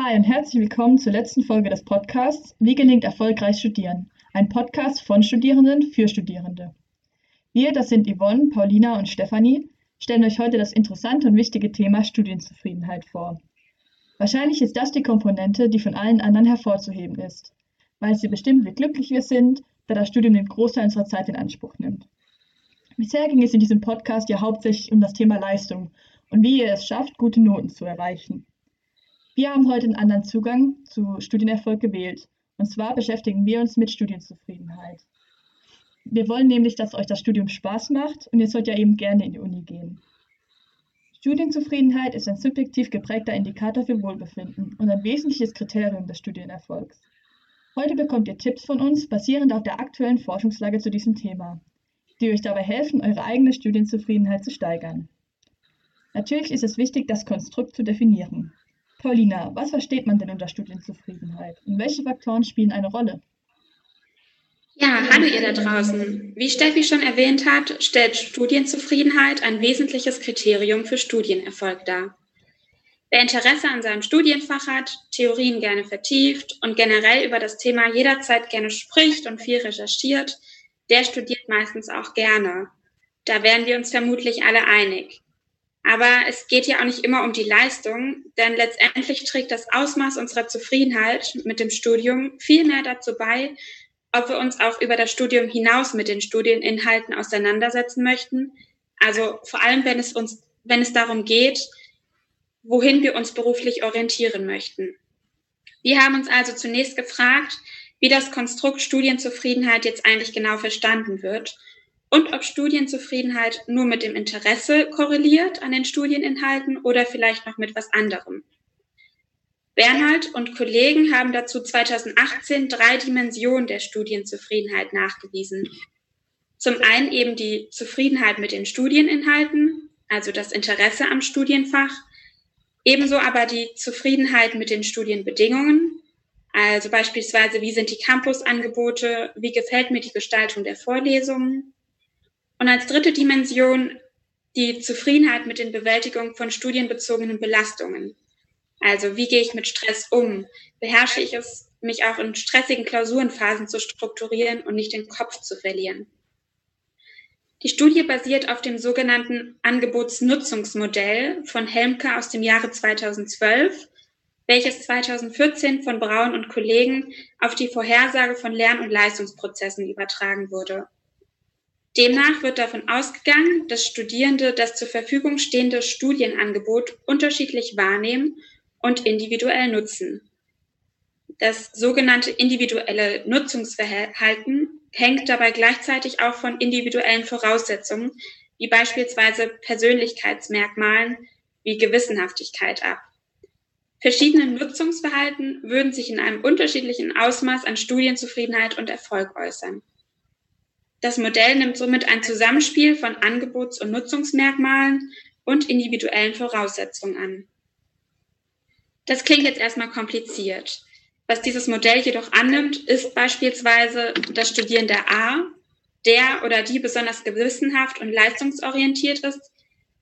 Hi und herzlich willkommen zur letzten Folge des Podcasts Wie gelingt erfolgreich Studieren? Ein Podcast von Studierenden für Studierende. Wir, das sind Yvonne, Paulina und Stefanie, stellen euch heute das interessante und wichtige Thema Studienzufriedenheit vor. Wahrscheinlich ist das die Komponente, die von allen anderen hervorzuheben ist, weil sie bestimmt, wie glücklich wir sind, da das Studium den Großteil unserer Zeit in Anspruch nimmt. Bisher ging es in diesem Podcast ja hauptsächlich um das Thema Leistung und wie ihr es schafft, gute Noten zu erreichen. Wir haben heute einen anderen Zugang zu Studienerfolg gewählt. Und zwar beschäftigen wir uns mit Studienzufriedenheit. Wir wollen nämlich, dass euch das Studium Spaß macht und ihr sollt ja eben gerne in die Uni gehen. Studienzufriedenheit ist ein subjektiv geprägter Indikator für Wohlbefinden und ein wesentliches Kriterium des Studienerfolgs. Heute bekommt ihr Tipps von uns basierend auf der aktuellen Forschungslage zu diesem Thema, die euch dabei helfen, eure eigene Studienzufriedenheit zu steigern. Natürlich ist es wichtig, das Konstrukt zu definieren. Paulina, was versteht man denn unter Studienzufriedenheit und welche Faktoren spielen eine Rolle? Ja, hallo ihr da draußen. Wie Steffi schon erwähnt hat, stellt Studienzufriedenheit ein wesentliches Kriterium für Studienerfolg dar. Wer Interesse an seinem Studienfach hat, Theorien gerne vertieft und generell über das Thema jederzeit gerne spricht und viel recherchiert, der studiert meistens auch gerne. Da wären wir uns vermutlich alle einig. Aber es geht ja auch nicht immer um die Leistung, denn letztendlich trägt das Ausmaß unserer Zufriedenheit mit dem Studium viel mehr dazu bei, ob wir uns auch über das Studium hinaus mit den Studieninhalten auseinandersetzen möchten. Also vor allem, wenn es uns, wenn es darum geht, wohin wir uns beruflich orientieren möchten. Wir haben uns also zunächst gefragt, wie das Konstrukt Studienzufriedenheit jetzt eigentlich genau verstanden wird und ob Studienzufriedenheit nur mit dem Interesse korreliert an den Studieninhalten oder vielleicht noch mit was anderem. Bernhard und Kollegen haben dazu 2018 drei Dimensionen der Studienzufriedenheit nachgewiesen. Zum einen eben die Zufriedenheit mit den Studieninhalten, also das Interesse am Studienfach, ebenso aber die Zufriedenheit mit den Studienbedingungen, also beispielsweise wie sind die Campusangebote, wie gefällt mir die Gestaltung der Vorlesungen, und als dritte Dimension die Zufriedenheit mit den Bewältigungen von studienbezogenen Belastungen. Also wie gehe ich mit Stress um? Beherrsche ich es, mich auch in stressigen Klausurenphasen zu strukturieren und nicht den Kopf zu verlieren? Die Studie basiert auf dem sogenannten Angebotsnutzungsmodell von Helmke aus dem Jahre 2012, welches 2014 von Braun und Kollegen auf die Vorhersage von Lern- und Leistungsprozessen übertragen wurde. Demnach wird davon ausgegangen, dass Studierende das zur Verfügung stehende Studienangebot unterschiedlich wahrnehmen und individuell nutzen. Das sogenannte individuelle Nutzungsverhalten hängt dabei gleichzeitig auch von individuellen Voraussetzungen, wie beispielsweise Persönlichkeitsmerkmalen wie Gewissenhaftigkeit ab. Verschiedene Nutzungsverhalten würden sich in einem unterschiedlichen Ausmaß an Studienzufriedenheit und Erfolg äußern. Das Modell nimmt somit ein Zusammenspiel von Angebots- und Nutzungsmerkmalen und individuellen Voraussetzungen an. Das klingt jetzt erstmal kompliziert. Was dieses Modell jedoch annimmt, ist beispielsweise, dass Studierende A, der oder die besonders gewissenhaft und leistungsorientiert ist,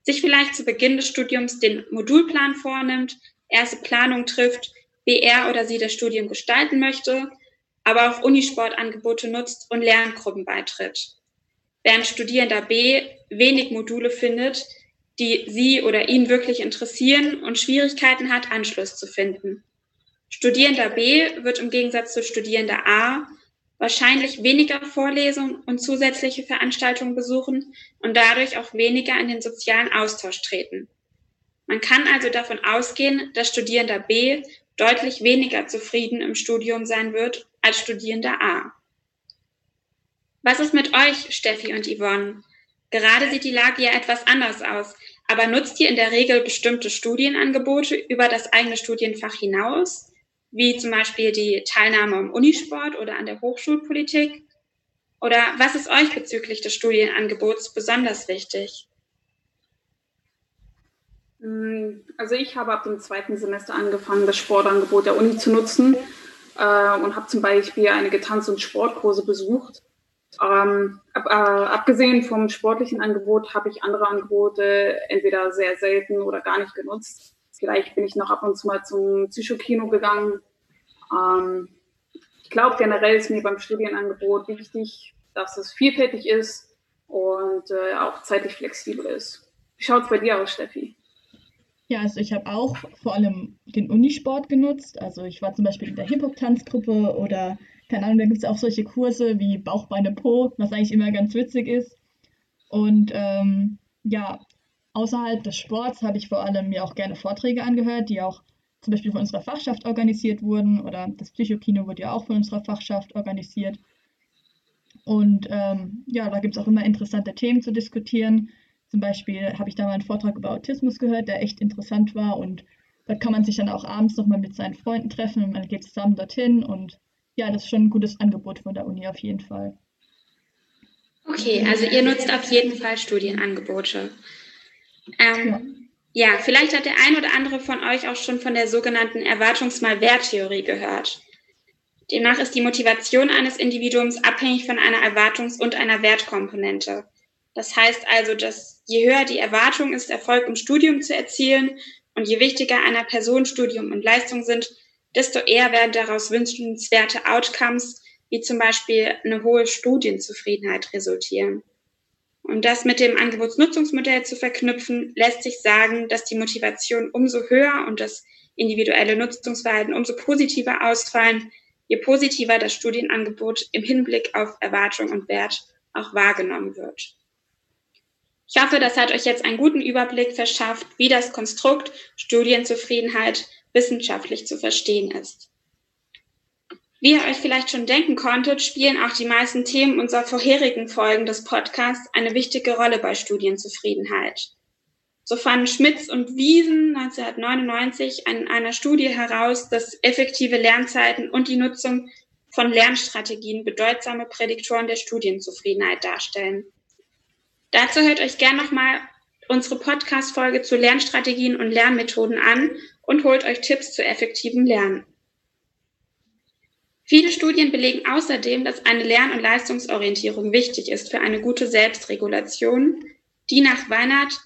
sich vielleicht zu Beginn des Studiums den Modulplan vornimmt, erste Planung trifft, wie er oder sie das Studium gestalten möchte aber auch Unisportangebote nutzt und Lerngruppen beitritt. Während Studierender B wenig Module findet, die sie oder ihn wirklich interessieren und Schwierigkeiten hat, Anschluss zu finden. Studierender B wird im Gegensatz zu Studierender A wahrscheinlich weniger Vorlesungen und zusätzliche Veranstaltungen besuchen und dadurch auch weniger in den sozialen Austausch treten. Man kann also davon ausgehen, dass Studierender B deutlich weniger zufrieden im Studium sein wird als Studierender A. Was ist mit euch, Steffi und Yvonne? Gerade sieht die Lage ja etwas anders aus, aber nutzt ihr in der Regel bestimmte Studienangebote über das eigene Studienfach hinaus, wie zum Beispiel die Teilnahme am Unisport oder an der Hochschulpolitik? Oder was ist euch bezüglich des Studienangebots besonders wichtig? Mm, also ich habe ab dem zweiten Semester angefangen, das Sportangebot der Uni zu nutzen äh, und habe zum Beispiel einige Tanz- und Sportkurse besucht. Ähm, ab, äh, abgesehen vom sportlichen Angebot habe ich andere Angebote entweder sehr selten oder gar nicht genutzt. Vielleicht bin ich noch ab und zu mal zum Psychokino gegangen. Ähm, ich glaube, generell ist mir beim Studienangebot wichtig, dass es vielfältig ist und äh, auch zeitlich flexibel ist. Wie schaut es bei dir aus, Steffi? Ja, also ich habe auch vor allem den Unisport genutzt. Also ich war zum Beispiel in der Hip-Hop-Tanzgruppe oder, keine Ahnung, da gibt es auch solche Kurse wie Bauch, Beine, Po, was eigentlich immer ganz witzig ist. Und ähm, ja, außerhalb des Sports habe ich vor allem mir auch gerne Vorträge angehört, die auch zum Beispiel von unserer Fachschaft organisiert wurden oder das Psychokino wurde ja auch von unserer Fachschaft organisiert. Und ähm, ja, da gibt es auch immer interessante Themen zu diskutieren. Zum Beispiel habe ich da mal einen Vortrag über Autismus gehört, der echt interessant war. Und da kann man sich dann auch abends nochmal mit seinen Freunden treffen und man geht zusammen dorthin. Und ja, das ist schon ein gutes Angebot von der Uni auf jeden Fall. Okay, also ihr nutzt auf jeden Fall Studienangebote. Ähm, ja. ja, vielleicht hat der ein oder andere von euch auch schon von der sogenannten Erwartungsmal-Wert-Theorie gehört. Demnach ist die Motivation eines Individuums abhängig von einer Erwartungs- und einer Wertkomponente. Das heißt also, dass je höher die Erwartung ist, Erfolg im Studium zu erzielen und je wichtiger einer Person Studium und Leistung sind, desto eher werden daraus wünschenswerte Outcomes, wie zum Beispiel eine hohe Studienzufriedenheit resultieren. Und das mit dem Angebotsnutzungsmodell zu verknüpfen, lässt sich sagen, dass die Motivation umso höher und das individuelle Nutzungsverhalten umso positiver ausfallen, je positiver das Studienangebot im Hinblick auf Erwartung und Wert auch wahrgenommen wird. Ich hoffe, das hat euch jetzt einen guten Überblick verschafft, wie das Konstrukt Studienzufriedenheit wissenschaftlich zu verstehen ist. Wie ihr euch vielleicht schon denken konntet, spielen auch die meisten Themen unserer vorherigen Folgen des Podcasts eine wichtige Rolle bei Studienzufriedenheit. So fanden Schmitz und Wiesen 1999 in einer Studie heraus, dass effektive Lernzeiten und die Nutzung von Lernstrategien bedeutsame Prädiktoren der Studienzufriedenheit darstellen. Dazu hört euch gern nochmal unsere Podcast-Folge zu Lernstrategien und Lernmethoden an und holt euch Tipps zu effektivem Lernen. Viele Studien belegen außerdem, dass eine Lern- und Leistungsorientierung wichtig ist für eine gute Selbstregulation, die nach Weinert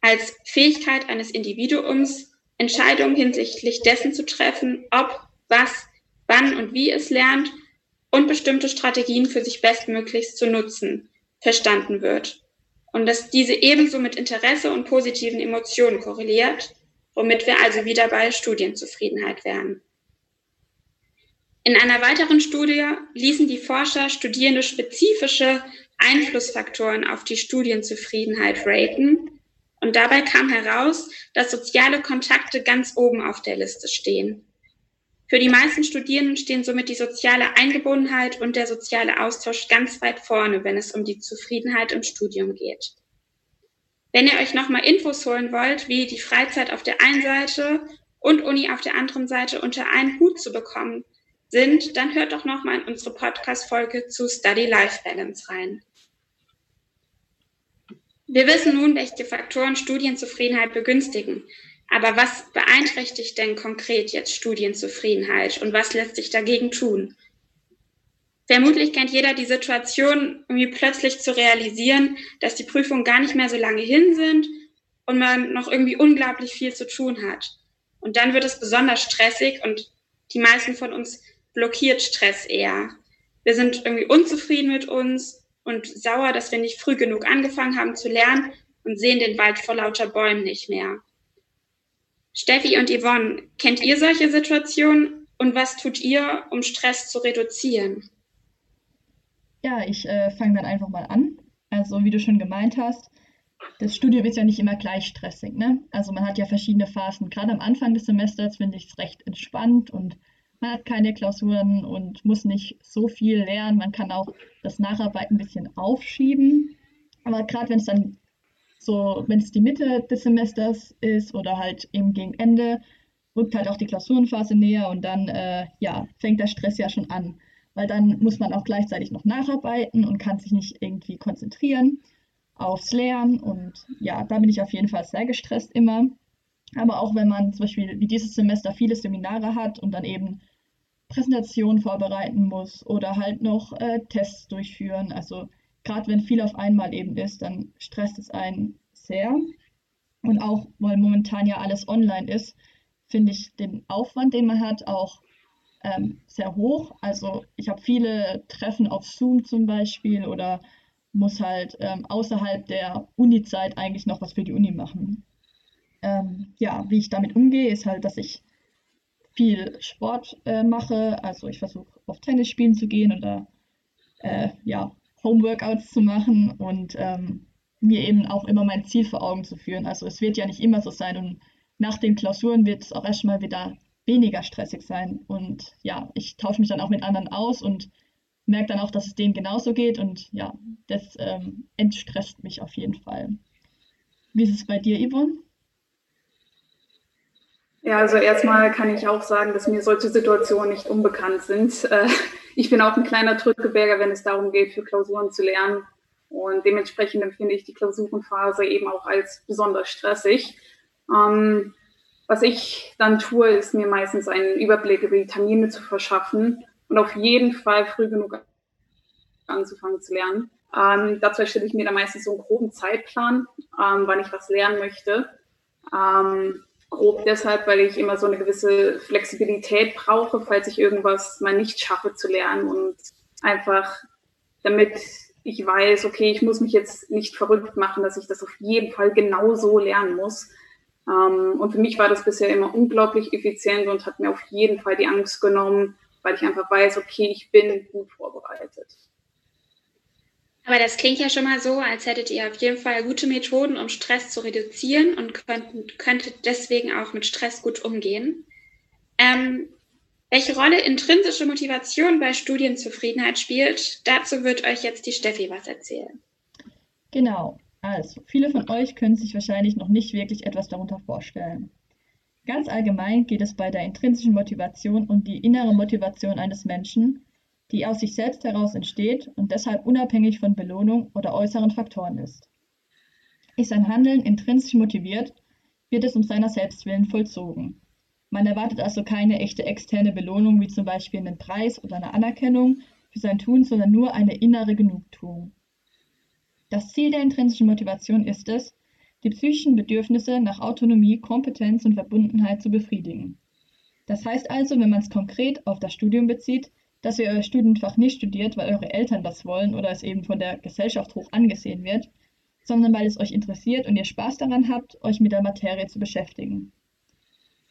als Fähigkeit eines Individuums Entscheidungen hinsichtlich dessen zu treffen, ob, was, wann und wie es lernt und bestimmte Strategien für sich bestmöglichst zu nutzen, verstanden wird und dass diese ebenso mit Interesse und positiven Emotionen korreliert, womit wir also wieder bei Studienzufriedenheit wären. In einer weiteren Studie ließen die Forscher Studierende spezifische Einflussfaktoren auf die Studienzufriedenheit raten und dabei kam heraus, dass soziale Kontakte ganz oben auf der Liste stehen. Für die meisten Studierenden stehen somit die soziale Eingebundenheit und der soziale Austausch ganz weit vorne, wenn es um die Zufriedenheit im Studium geht. Wenn ihr euch nochmal Infos holen wollt, wie die Freizeit auf der einen Seite und Uni auf der anderen Seite unter einen Hut zu bekommen sind, dann hört doch nochmal in unsere Podcast-Folge zu Study Life Balance rein. Wir wissen nun, welche Faktoren Studienzufriedenheit begünstigen. Aber was beeinträchtigt denn konkret jetzt Studienzufriedenheit und was lässt sich dagegen tun? Vermutlich kennt jeder die Situation, irgendwie plötzlich zu realisieren, dass die Prüfungen gar nicht mehr so lange hin sind und man noch irgendwie unglaublich viel zu tun hat. Und dann wird es besonders stressig und die meisten von uns blockiert Stress eher. Wir sind irgendwie unzufrieden mit uns und sauer, dass wir nicht früh genug angefangen haben zu lernen und sehen den Wald vor lauter Bäumen nicht mehr. Steffi und Yvonne, kennt ihr solche Situationen und was tut ihr, um Stress zu reduzieren? Ja, ich äh, fange dann einfach mal an. Also wie du schon gemeint hast, das Studium ist ja nicht immer gleich stressig. Ne? Also man hat ja verschiedene Phasen. Gerade am Anfang des Semesters finde ich es recht entspannt und man hat keine Klausuren und muss nicht so viel lernen. Man kann auch das Nacharbeiten ein bisschen aufschieben. Aber gerade wenn es dann so, wenn es die Mitte des Semesters ist oder halt eben gegen Ende, rückt halt auch die Klausurenphase näher und dann, äh, ja, fängt der Stress ja schon an. Weil dann muss man auch gleichzeitig noch nacharbeiten und kann sich nicht irgendwie konzentrieren aufs Lernen. Und ja, da bin ich auf jeden Fall sehr gestresst immer. Aber auch wenn man zum Beispiel wie dieses Semester viele Seminare hat und dann eben Präsentationen vorbereiten muss oder halt noch äh, Tests durchführen. Also gerade wenn viel auf einmal eben ist, dann stresst es einen sehr. Und auch, weil momentan ja alles online ist, finde ich den Aufwand, den man hat, auch ähm, sehr hoch. Also ich habe viele Treffen auf Zoom zum Beispiel oder muss halt ähm, außerhalb der Uni-Zeit eigentlich noch was für die Uni machen. Ähm, ja, wie ich damit umgehe, ist halt, dass ich viel Sport äh, mache. Also ich versuche auf Tennis spielen zu gehen oder äh, ja, Homeworkouts zu machen und ähm, mir eben auch immer mein Ziel vor Augen zu führen. Also es wird ja nicht immer so sein und nach den Klausuren wird es auch erstmal wieder weniger stressig sein. Und ja, ich tausche mich dann auch mit anderen aus und merke dann auch, dass es denen genauso geht. Und ja, das ähm, entstresst mich auf jeden Fall. Wie ist es bei dir, Yvonne? Ja, also erstmal kann ich auch sagen, dass mir solche Situationen nicht unbekannt sind. Ich bin auch ein kleiner Drückeberger, wenn es darum geht, für Klausuren zu lernen. Und dementsprechend empfinde ich die Klausurenphase eben auch als besonders stressig. Ähm, was ich dann tue, ist mir meistens einen Überblick über die Termine zu verschaffen und auf jeden Fall früh genug anzufangen zu lernen. Ähm, dazu erstelle ich mir dann meistens so einen groben Zeitplan, ähm, wann ich was lernen möchte. Ähm, grob deshalb, weil ich immer so eine gewisse Flexibilität brauche, falls ich irgendwas mal nicht schaffe zu lernen und einfach damit ich weiß, okay, ich muss mich jetzt nicht verrückt machen, dass ich das auf jeden Fall genau so lernen muss. Ähm, und für mich war das bisher immer unglaublich effizient und hat mir auf jeden Fall die Angst genommen, weil ich einfach weiß, okay, ich bin gut vorbereitet. Aber das klingt ja schon mal so, als hättet ihr auf jeden Fall gute Methoden, um Stress zu reduzieren und könnten, könntet deswegen auch mit Stress gut umgehen. Ähm, welche Rolle intrinsische Motivation bei Studienzufriedenheit spielt, dazu wird euch jetzt die Steffi was erzählen. Genau, also viele von euch können sich wahrscheinlich noch nicht wirklich etwas darunter vorstellen. Ganz allgemein geht es bei der intrinsischen Motivation um die innere Motivation eines Menschen, die aus sich selbst heraus entsteht und deshalb unabhängig von Belohnung oder äußeren Faktoren ist. Ist ein Handeln intrinsisch motiviert, wird es um seiner Selbstwillen vollzogen. Man erwartet also keine echte externe Belohnung wie zum Beispiel einen Preis oder eine Anerkennung für sein Tun, sondern nur eine innere Genugtuung. Das Ziel der intrinsischen Motivation ist es, die psychischen Bedürfnisse nach Autonomie, Kompetenz und Verbundenheit zu befriedigen. Das heißt also, wenn man es konkret auf das Studium bezieht, dass ihr euer Studienfach nicht studiert, weil eure Eltern das wollen oder es eben von der Gesellschaft hoch angesehen wird, sondern weil es euch interessiert und ihr Spaß daran habt, euch mit der Materie zu beschäftigen.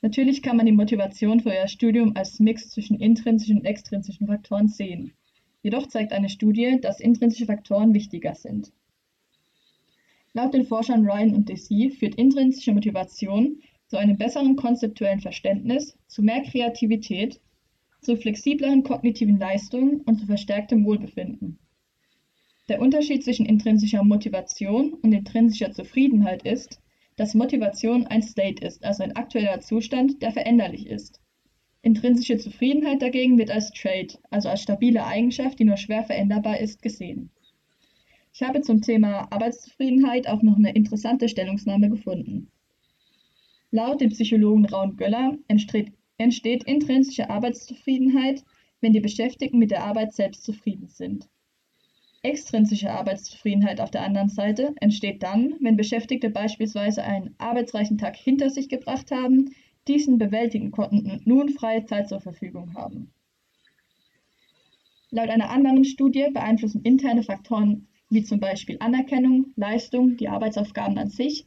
Natürlich kann man die Motivation für euer Studium als Mix zwischen intrinsischen und extrinsischen Faktoren sehen. Jedoch zeigt eine Studie, dass intrinsische Faktoren wichtiger sind. Laut den Forschern Ryan und Desi führt intrinsische Motivation zu einem besseren konzeptuellen Verständnis, zu mehr Kreativität, zu flexibleren kognitiven Leistungen und zu verstärktem Wohlbefinden. Der Unterschied zwischen intrinsischer Motivation und intrinsischer Zufriedenheit ist, dass Motivation ein State ist, also ein aktueller Zustand, der veränderlich ist. Intrinsische Zufriedenheit dagegen wird als Trait, also als stabile Eigenschaft, die nur schwer veränderbar ist, gesehen. Ich habe zum Thema Arbeitszufriedenheit auch noch eine interessante Stellungnahme gefunden. Laut dem Psychologen Raun Göller entsteht, entsteht intrinsische Arbeitszufriedenheit, wenn die Beschäftigten mit der Arbeit selbst zufrieden sind. Extrinsische Arbeitszufriedenheit auf der anderen Seite entsteht dann, wenn Beschäftigte beispielsweise einen arbeitsreichen Tag hinter sich gebracht haben, diesen bewältigen konnten und nun freie Zeit zur Verfügung haben. Laut einer anderen Studie beeinflussen interne Faktoren wie zum Beispiel Anerkennung, Leistung, die Arbeitsaufgaben an sich,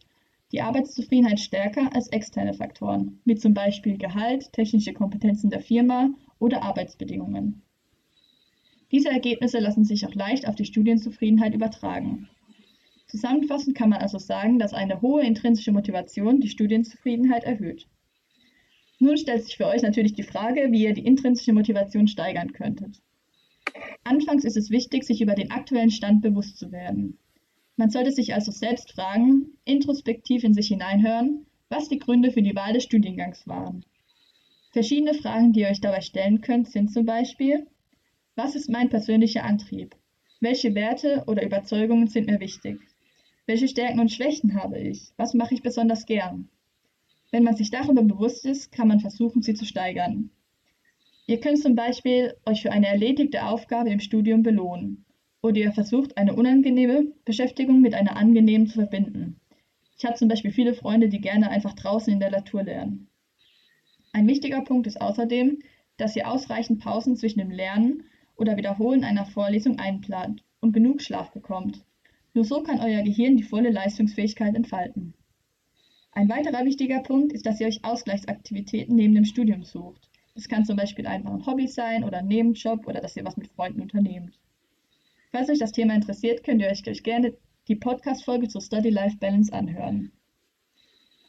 die Arbeitszufriedenheit stärker als externe Faktoren, wie zum Beispiel Gehalt, technische Kompetenzen der Firma oder Arbeitsbedingungen. Diese Ergebnisse lassen sich auch leicht auf die Studienzufriedenheit übertragen. Zusammenfassend kann man also sagen, dass eine hohe intrinsische Motivation die Studienzufriedenheit erhöht. Nun stellt sich für euch natürlich die Frage, wie ihr die intrinsische Motivation steigern könntet. Anfangs ist es wichtig, sich über den aktuellen Stand bewusst zu werden. Man sollte sich also selbst fragen, introspektiv in sich hineinhören, was die Gründe für die Wahl des Studiengangs waren. Verschiedene Fragen, die ihr euch dabei stellen könnt, sind zum Beispiel, was ist mein persönlicher Antrieb? Welche Werte oder Überzeugungen sind mir wichtig? Welche Stärken und Schwächen habe ich? Was mache ich besonders gern? Wenn man sich darüber bewusst ist, kann man versuchen, sie zu steigern. Ihr könnt zum Beispiel euch für eine erledigte Aufgabe im Studium belohnen oder ihr versucht, eine unangenehme Beschäftigung mit einer angenehmen zu verbinden. Ich habe zum Beispiel viele Freunde, die gerne einfach draußen in der Natur lernen. Ein wichtiger Punkt ist außerdem, dass ihr ausreichend Pausen zwischen dem Lernen oder Wiederholen einer Vorlesung einplant und genug Schlaf bekommt. Nur so kann euer Gehirn die volle Leistungsfähigkeit entfalten. Ein weiterer wichtiger Punkt ist, dass ihr euch Ausgleichsaktivitäten neben dem Studium sucht. Das kann zum Beispiel einfach ein Hobby sein oder ein Nebenjob oder dass ihr was mit Freunden unternehmt. Falls euch das Thema interessiert, könnt ihr euch gerne die Podcast-Folge zur Study Life Balance anhören.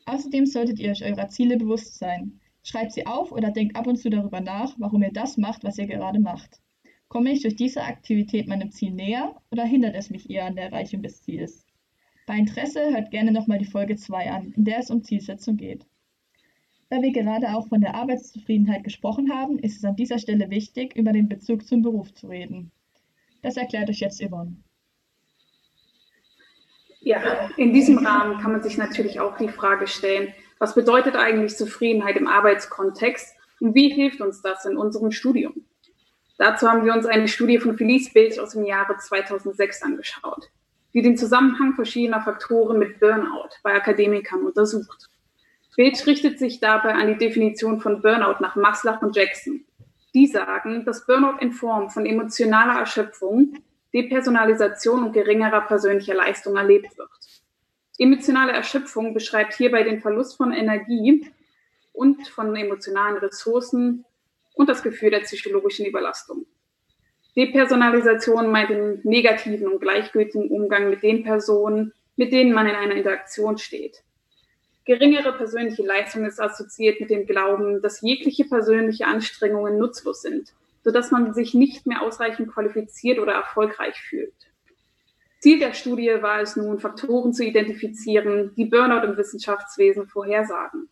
Außerdem solltet ihr euch eurer Ziele bewusst sein. Schreibt sie auf oder denkt ab und zu darüber nach, warum ihr das macht, was ihr gerade macht. Komme ich durch diese Aktivität meinem Ziel näher oder hindert es mich eher an der Erreichung des Ziels? Bei Interesse hört gerne nochmal die Folge 2 an, in der es um Zielsetzung geht. Da wir gerade auch von der Arbeitszufriedenheit gesprochen haben, ist es an dieser Stelle wichtig, über den Bezug zum Beruf zu reden. Das erklärt euch jetzt Yvonne. Ja, in diesem Rahmen kann man sich natürlich auch die Frage stellen, was bedeutet eigentlich Zufriedenheit im Arbeitskontext und wie hilft uns das in unserem Studium? Dazu haben wir uns eine Studie von Felice Bild aus dem Jahre 2006 angeschaut, die den Zusammenhang verschiedener Faktoren mit Burnout bei Akademikern untersucht. Bild richtet sich dabei an die Definition von Burnout nach Maslach und Jackson. Die sagen, dass Burnout in Form von emotionaler Erschöpfung Depersonalisation und geringerer persönlicher Leistung erlebt wird. Emotionale Erschöpfung beschreibt hierbei den Verlust von Energie und von emotionalen Ressourcen und das Gefühl der psychologischen Überlastung. Depersonalisation meint den negativen und gleichgültigen Umgang mit den Personen, mit denen man in einer Interaktion steht. Geringere persönliche Leistung ist assoziiert mit dem Glauben, dass jegliche persönliche Anstrengungen nutzlos sind sodass man sich nicht mehr ausreichend qualifiziert oder erfolgreich fühlt. Ziel der Studie war es nun, Faktoren zu identifizieren, die Burnout im Wissenschaftswesen vorhersagen.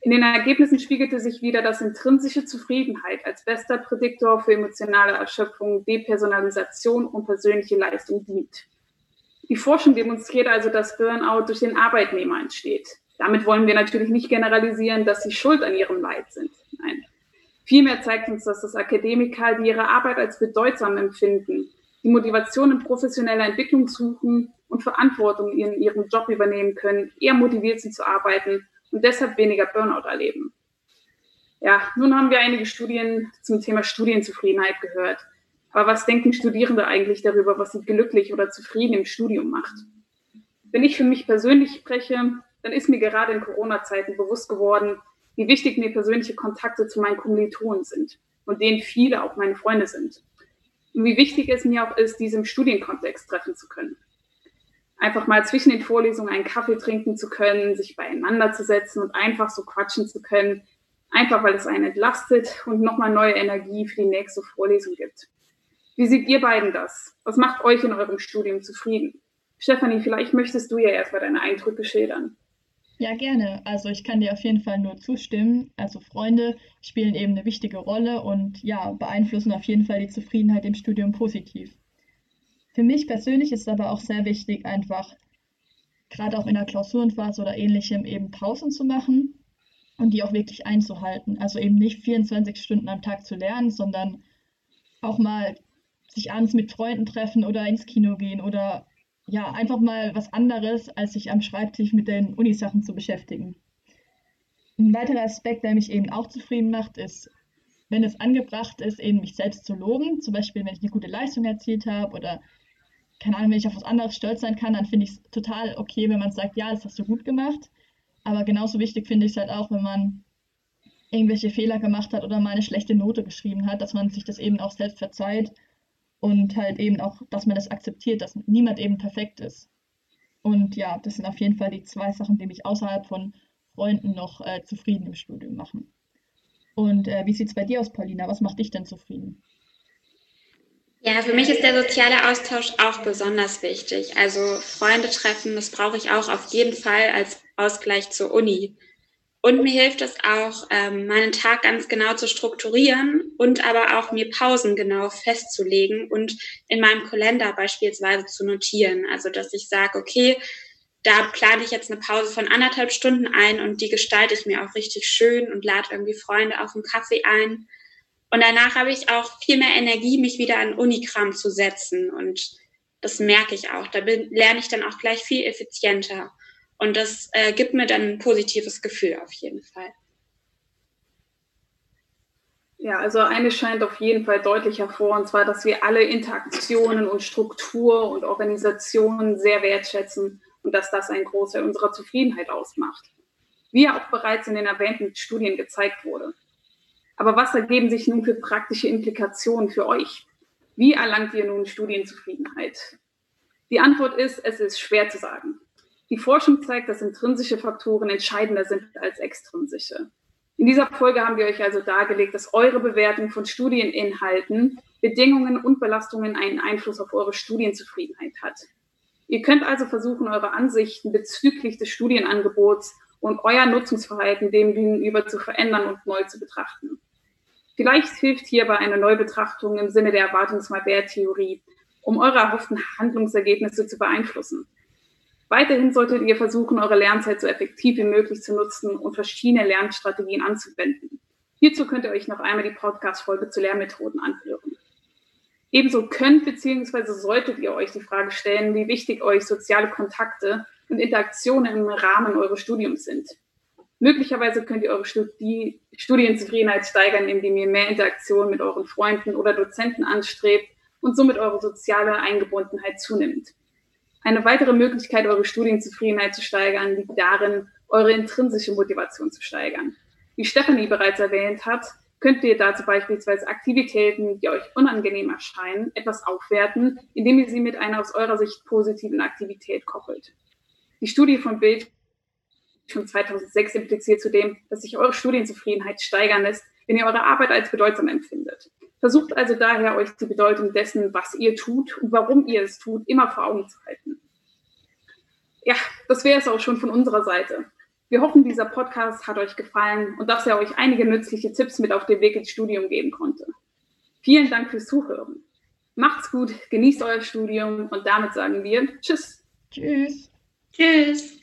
In den Ergebnissen spiegelte sich wieder, dass intrinsische Zufriedenheit als bester Prädiktor für emotionale Erschöpfung, Depersonalisation und persönliche Leistung dient. Die Forschung demonstriert also, dass Burnout durch den Arbeitnehmer entsteht. Damit wollen wir natürlich nicht generalisieren, dass sie schuld an ihrem Leid sind. Nein, Vielmehr zeigt uns, dass das Akademiker, die ihre Arbeit als bedeutsam empfinden, die Motivation in professioneller Entwicklung suchen und Verantwortung in ihrem Job übernehmen können, eher motiviert sind zu arbeiten und deshalb weniger Burnout erleben. Ja, nun haben wir einige Studien zum Thema Studienzufriedenheit gehört. Aber was denken Studierende eigentlich darüber, was sie glücklich oder zufrieden im Studium macht? Wenn ich für mich persönlich spreche, dann ist mir gerade in Corona-Zeiten bewusst geworden, wie wichtig mir persönliche Kontakte zu meinen Kommilitonen sind und denen viele auch meine Freunde sind. Und wie wichtig es mir auch ist, diese im Studienkontext treffen zu können. Einfach mal zwischen den Vorlesungen einen Kaffee trinken zu können, sich beieinander zu setzen und einfach so quatschen zu können, einfach weil es einen entlastet und nochmal neue Energie für die nächste Vorlesung gibt. Wie seht ihr beiden das? Was macht euch in eurem Studium zufrieden? Stefanie, vielleicht möchtest du ja erstmal deine Eindrücke schildern. Ja, gerne. Also ich kann dir auf jeden Fall nur zustimmen. Also Freunde spielen eben eine wichtige Rolle und ja, beeinflussen auf jeden Fall die Zufriedenheit im Studium positiv. Für mich persönlich ist es aber auch sehr wichtig, einfach gerade auch in der Klausurenphase oder ähnlichem eben Pausen zu machen und die auch wirklich einzuhalten. Also eben nicht 24 Stunden am Tag zu lernen, sondern auch mal sich abends mit Freunden treffen oder ins Kino gehen oder ja, einfach mal was anderes, als sich am Schreibtisch mit den Unisachen zu beschäftigen. Ein weiterer Aspekt, der mich eben auch zufrieden macht, ist, wenn es angebracht ist, eben mich selbst zu loben. Zum Beispiel, wenn ich eine gute Leistung erzielt habe oder, keine Ahnung, wenn ich auf was anderes stolz sein kann, dann finde ich es total okay, wenn man sagt, ja, das hast du gut gemacht. Aber genauso wichtig finde ich es halt auch, wenn man irgendwelche Fehler gemacht hat oder mal eine schlechte Note geschrieben hat, dass man sich das eben auch selbst verzeiht und halt eben auch, dass man das akzeptiert, dass niemand eben perfekt ist. Und ja, das sind auf jeden Fall die zwei Sachen, die mich außerhalb von Freunden noch äh, zufrieden im Studium machen. Und äh, wie sieht es bei dir aus, Paulina? Was macht dich denn zufrieden? Ja, für mich ist der soziale Austausch auch besonders wichtig. Also Freunde treffen, das brauche ich auch auf jeden Fall als Ausgleich zur Uni. Und mir hilft es auch, ähm, meinen Tag ganz genau zu strukturieren und aber auch mir Pausen genau festzulegen und in meinem Kalender beispielsweise zu notieren. Also dass ich sage, okay, da plane ich jetzt eine Pause von anderthalb Stunden ein und die gestalte ich mir auch richtig schön und lade irgendwie Freunde auf einen Kaffee ein. Und danach habe ich auch viel mehr Energie, mich wieder an Unikram zu setzen. Und das merke ich auch. Da bin, lerne ich dann auch gleich viel effizienter. Und das äh, gibt mir dann ein positives Gefühl auf jeden Fall. Ja, also eines scheint auf jeden Fall deutlich hervor, und zwar, dass wir alle Interaktionen und Struktur und Organisationen sehr wertschätzen und dass das einen Großteil unserer Zufriedenheit ausmacht. Wie ja auch bereits in den erwähnten Studien gezeigt wurde. Aber was ergeben sich nun für praktische Implikationen für euch? Wie erlangt ihr nun Studienzufriedenheit? Die Antwort ist, es ist schwer zu sagen. Die Forschung zeigt, dass intrinsische Faktoren entscheidender sind als extrinsische. In dieser Folge haben wir euch also dargelegt, dass eure Bewertung von Studieninhalten, Bedingungen und Belastungen einen Einfluss auf eure Studienzufriedenheit hat. Ihr könnt also versuchen, eure Ansichten bezüglich des Studienangebots und euer Nutzungsverhalten dem gegenüber zu verändern und neu zu betrachten. Vielleicht hilft hierbei eine Neubetrachtung im Sinne der Erwartungsmalwert-Theorie, um eure erhofften Handlungsergebnisse zu beeinflussen. Weiterhin solltet ihr versuchen, eure Lernzeit so effektiv wie möglich zu nutzen und verschiedene Lernstrategien anzuwenden. Hierzu könnt ihr euch noch einmal die Podcast-Folge zu Lernmethoden anhören. Ebenso könnt bzw. solltet ihr euch die Frage stellen, wie wichtig euch soziale Kontakte und Interaktionen im Rahmen eures Studiums sind. Möglicherweise könnt ihr eure Studi Studienzufriedenheit steigern, indem ihr mehr Interaktion mit euren Freunden oder Dozenten anstrebt und somit eure soziale Eingebundenheit zunimmt. Eine weitere Möglichkeit, eure Studienzufriedenheit zu steigern, liegt darin, eure intrinsische Motivation zu steigern. Wie Stephanie bereits erwähnt hat, könnt ihr dazu beispielsweise Aktivitäten, die euch unangenehm erscheinen, etwas aufwerten, indem ihr sie mit einer aus eurer Sicht positiven Aktivität koppelt. Die Studie von Bild von 2006 impliziert zudem, dass sich eure Studienzufriedenheit steigern lässt, wenn ihr eure Arbeit als bedeutsam empfindet. Versucht also daher, euch die Bedeutung dessen, was ihr tut und warum ihr es tut, immer vor Augen zu halten. Ja, das wäre es auch schon von unserer Seite. Wir hoffen, dieser Podcast hat euch gefallen und dass er euch einige nützliche Tipps mit auf den Weg ins Studium geben konnte. Vielen Dank fürs Zuhören. Macht's gut, genießt euer Studium und damit sagen wir Tschüss. Tschüss. Tschüss.